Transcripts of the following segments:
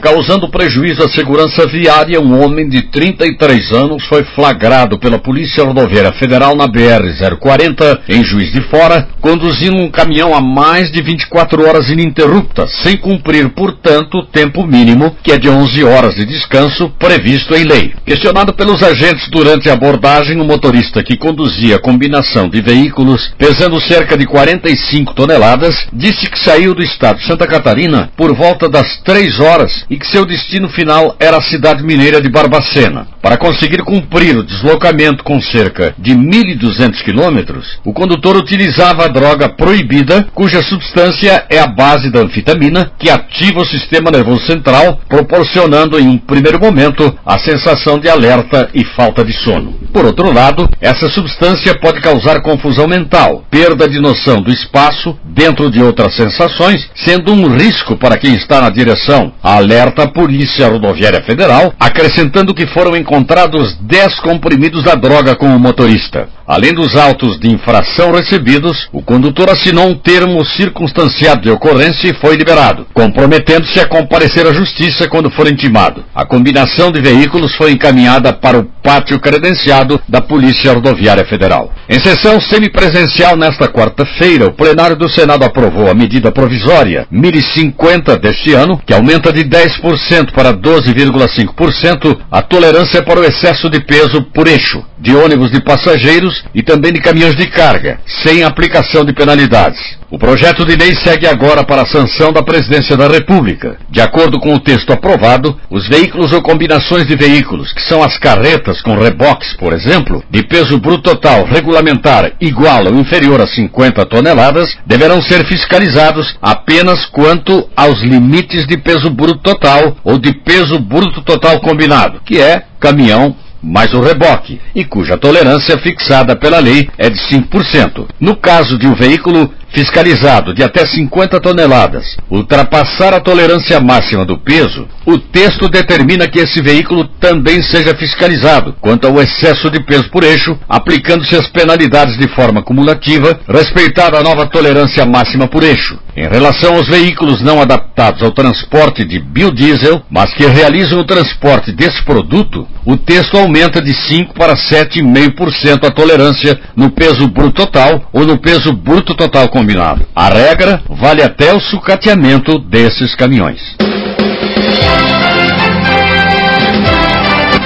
Causando prejuízo à segurança viária, um homem de 33 anos foi flagrado pela Polícia Rodoviária Federal na BR-040, em Juiz de Fora, conduzindo um caminhão a mais de 24 horas ininterruptas, sem cumprir, portanto, o tempo mínimo, que é de 11 horas de descanso, previsto em lei. Questionado pelos agentes durante a abordagem, o motorista que conduzia a combinação de veículos pesando cerca de 45 toneladas disse que saiu do estado de Santa Catarina por volta das 3 horas e que seu destino final era a cidade mineira de Barbacena. Para conseguir cumprir o deslocamento com cerca de 1.200 quilômetros, o condutor utilizava a droga proibida, cuja substância é a base da anfetamina, que ativa o sistema nervoso central, proporcionando em um primeiro momento a sensação de alerta e falta de sono. Por outro lado, essa substância pode causar confusão mental, perda de noção do espaço, dentro de outras sensações, sendo um risco para quem está na direção. Alerta a Polícia Rodoviária Federal, acrescentando que foram encontrados 10 comprimidos da droga com o motorista. Além dos autos de infração recebidos, o condutor assinou um termo circunstanciado de ocorrência e foi liberado, comprometendo-se a comparecer à justiça quando for intimado. A combinação de veículos foi encaminhada para o pátio credenciado da Polícia Rodoviária Federal. Em sessão semipresencial nesta quarta-feira, o plenário do Senado aprovou a medida provisória 1050 deste ano, que aumenta de 10% para 12,5% a tolerância para o excesso de peso por eixo de ônibus de passageiros e também de caminhões de carga, sem aplicação de penalidades. O projeto de lei segue agora para a sanção da Presidência da República. De acordo com o texto aprovado, os veículos ou combinações de veículos, que são as carretas com reboques, por exemplo, de peso bruto total regulamentar igual ou inferior a 50 toneladas, deverão ser fiscalizados apenas quanto aos limites de peso bruto total ou de peso bruto total combinado, que é caminhão mais o reboque, e cuja tolerância fixada pela lei é de 5%. No caso de um veículo fiscalizado de até 50 toneladas ultrapassar a tolerância máxima do peso, o texto determina que esse veículo também seja fiscalizado quanto ao excesso de peso por eixo, aplicando-se as penalidades de forma cumulativa, respeitada a nova tolerância máxima por eixo. Em relação aos veículos não adaptados ao transporte de biodiesel, mas que realizam o transporte desse produto, o texto aumenta de 5 para 7,5% a tolerância no peso bruto total ou no peso bruto total combinado. A regra vale até o sucateamento desses caminhões.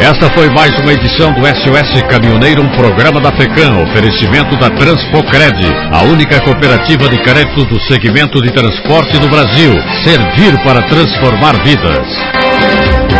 Esta foi mais uma edição do SOS Caminhoneiro, um programa da FECAM, oferecimento da Transpocred, a única cooperativa de crédito do segmento de transporte do Brasil. Servir para transformar vidas.